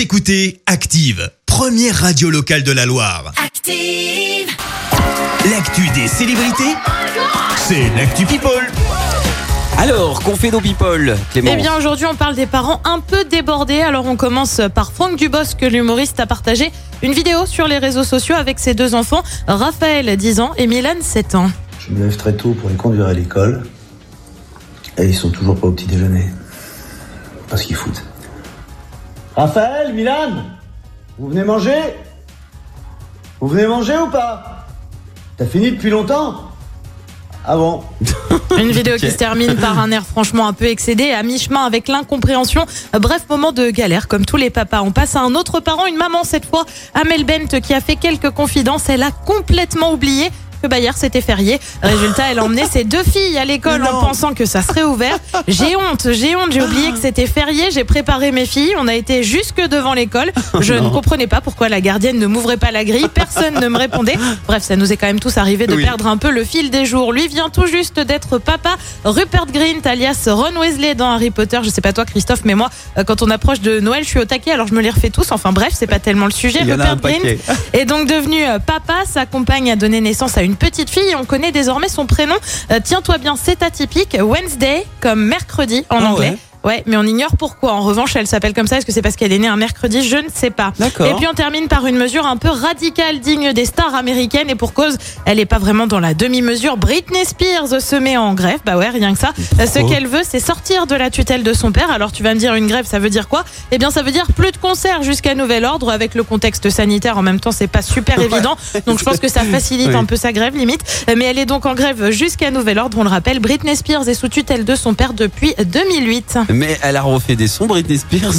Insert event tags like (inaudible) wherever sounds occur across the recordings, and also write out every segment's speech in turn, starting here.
Vous écoutez Active, première radio locale de la Loire. Active. L'actu des célébrités, c'est l'actu People. Alors, qu'on fait nos people, Clément Eh bien aujourd'hui on parle des parents un peu débordés. Alors on commence par Franck Dubosc, l'humoriste a partagé une vidéo sur les réseaux sociaux avec ses deux enfants, Raphaël 10 ans et Milan 7 ans. Je me lève très tôt pour les conduire à l'école. Et ils sont toujours pas au petit déjeuner. Parce qu'ils foutent. Raphaël, Milan Vous venez manger? Vous venez manger ou pas? T'as fini depuis longtemps? Ah bon? (laughs) Une vidéo qui se termine par un air franchement un peu excédé, à mi-chemin avec l'incompréhension. Bref, moment de galère, comme tous les papas. On passe à un autre parent, une maman cette fois, Amel Bent, qui a fait quelques confidences. Elle a complètement oublié que bah hier c'était férié. Résultat, elle a emmené ses deux filles à l'école en pensant que ça serait ouvert. J'ai honte, j'ai honte, j'ai oublié que c'était férié. J'ai préparé mes filles. On a été jusque devant l'école. Je ne comprenais pas pourquoi la gardienne ne m'ouvrait pas la grille. Personne ne me répondait. Bref, ça nous est quand même tous arrivé de Oui. perdre un peu le fil des jours. Lui vient tout juste d'être papa. Rupert Grint, alias Ron Weasley dans Harry Potter. Je sais pas toi, Christophe, mais moi, euh, quand on approche de Noël, je suis au taquet. Alors je me les refais tous. Enfin bref, c'est pas tellement le sujet. Il y en a Rupert paquet. Grint est donc devenu euh, papa. Sa compagne a donné naissance à une petite fille. On connaît désormais son prénom. Euh, Tiens-toi bien, c'est atypique. Wednesday, comme mercredi en Ah anglais. ouais. Ouais, mais on ignore pourquoi. En revanche, elle s'appelle comme ça. Est-ce que c'est parce qu'elle est née un mercredi? Je ne sais pas. D'accord. Et puis on termine par une mesure un peu radicale, digne des stars américaines. Et pour cause, elle n'est pas vraiment dans la demi-mesure. Britney Spears se met en grève. Bah ouais, rien que ça. Ce qu'elle veut, c'est sortir de la tutelle de son père. Alors tu vas me dire, une grève, ça veut dire quoi? Eh bien, ça veut dire plus de concerts jusqu'à nouvel ordre. Avec le contexte sanitaire, en même temps, c'est pas super évident. Donc je pense que ça facilite (laughs) Oui. un peu sa grève, limite. Mais elle est donc en grève jusqu'à nouvel ordre. On le rappelle, Britney Spears est sous tutelle de son père depuis 2008. Mais elle a refait des sons, Britney Spears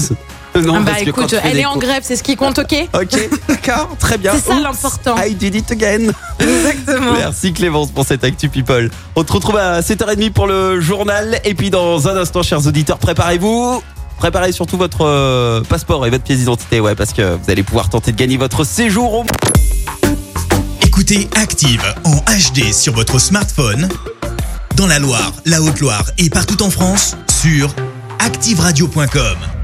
Non, Ah bah parce écoute, elle est en grève, c'est ce qui compte, ok (laughs) Ok, d'accord, très bien. C'est ça l'important. I did it again. (laughs) Exactement. Merci Clémence pour cette Actu People. On te retrouve à 7h30 pour le journal. Et puis dans un instant, chers auditeurs, préparez-vous. Préparez surtout votre euh, passeport et votre pièce d'identité, ouais, parce que vous allez pouvoir tenter de gagner votre séjour au Écoutez Active en HD sur votre smartphone, dans la Loire, la Haute-Loire et partout en France, sur activeradio.com.